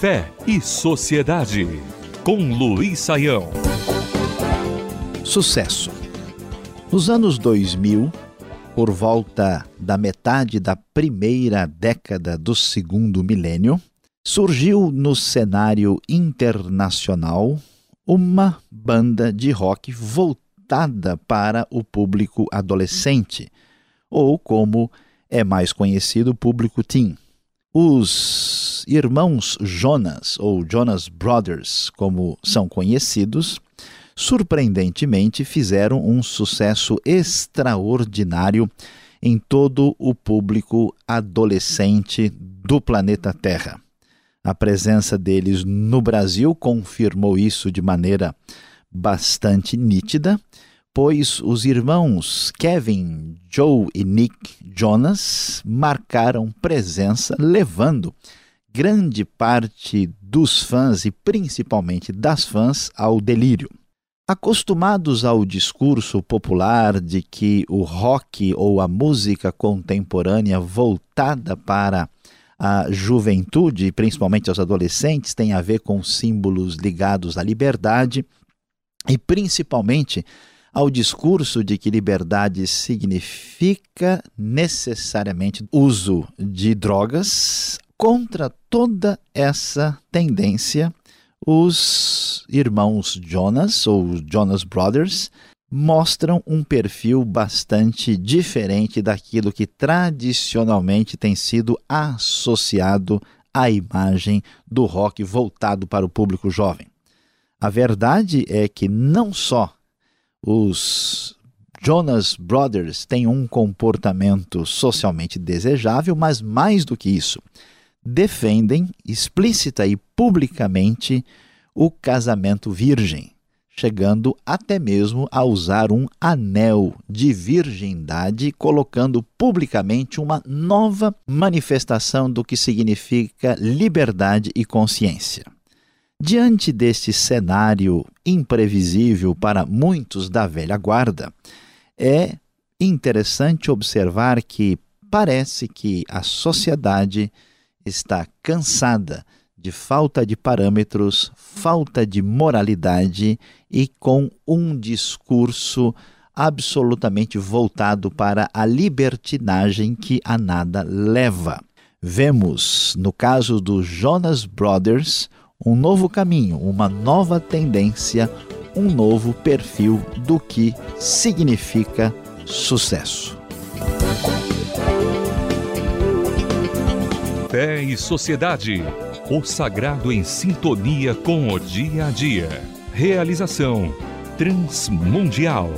Fé e Sociedade, com Luiz Saião. Sucesso. Nos anos 2000, por volta da metade da primeira década do segundo milênio, surgiu no cenário internacional uma banda de rock voltada para o público adolescente, ou como é mais conhecido, público teen. Os irmãos Jonas, ou Jonas Brothers, como são conhecidos, surpreendentemente fizeram um sucesso extraordinário em todo o público adolescente do planeta Terra. A presença deles no Brasil confirmou isso de maneira bastante nítida, pois os irmãos Kevin, Joe e Nick Jonas marcaram presença, levando grande parte dos fãs e principalmente das fãs ao delírio. Acostumados ao discurso popular de que o rock ou a música contemporânea voltada para a juventude, principalmente aos adolescentes, tem a ver com símbolos ligados à liberdade e principalmente ao discurso de que liberdade significa necessariamente uso de drogas, contra toda essa tendência, os irmãos Jonas, ou Jonas Brothers, mostram um perfil bastante diferente daquilo que tradicionalmente tem sido associado à imagem do rock voltado para o público jovem. A verdade é que não só os Jonas Brothers têm um comportamento socialmente desejável, mas mais do que isso, defendem explícita e publicamente o casamento virgem, chegando até mesmo a usar um anel de virgindade, colocando publicamente uma nova manifestação do que significa liberdade e consciência. Diante deste cenário imprevisível para muitos da velha guarda, é interessante observar que parece que a sociedade está cansada de falta de parâmetros, falta de moralidade e com um discurso absolutamente voltado para a libertinagem que a nada leva. Vemos, no caso dos Jonas Brothers, um novo caminho, uma nova tendência, um novo perfil do que significa sucesso. Fé e Sociedade. O sagrado em sintonia com o dia a dia. Realização Transmundial.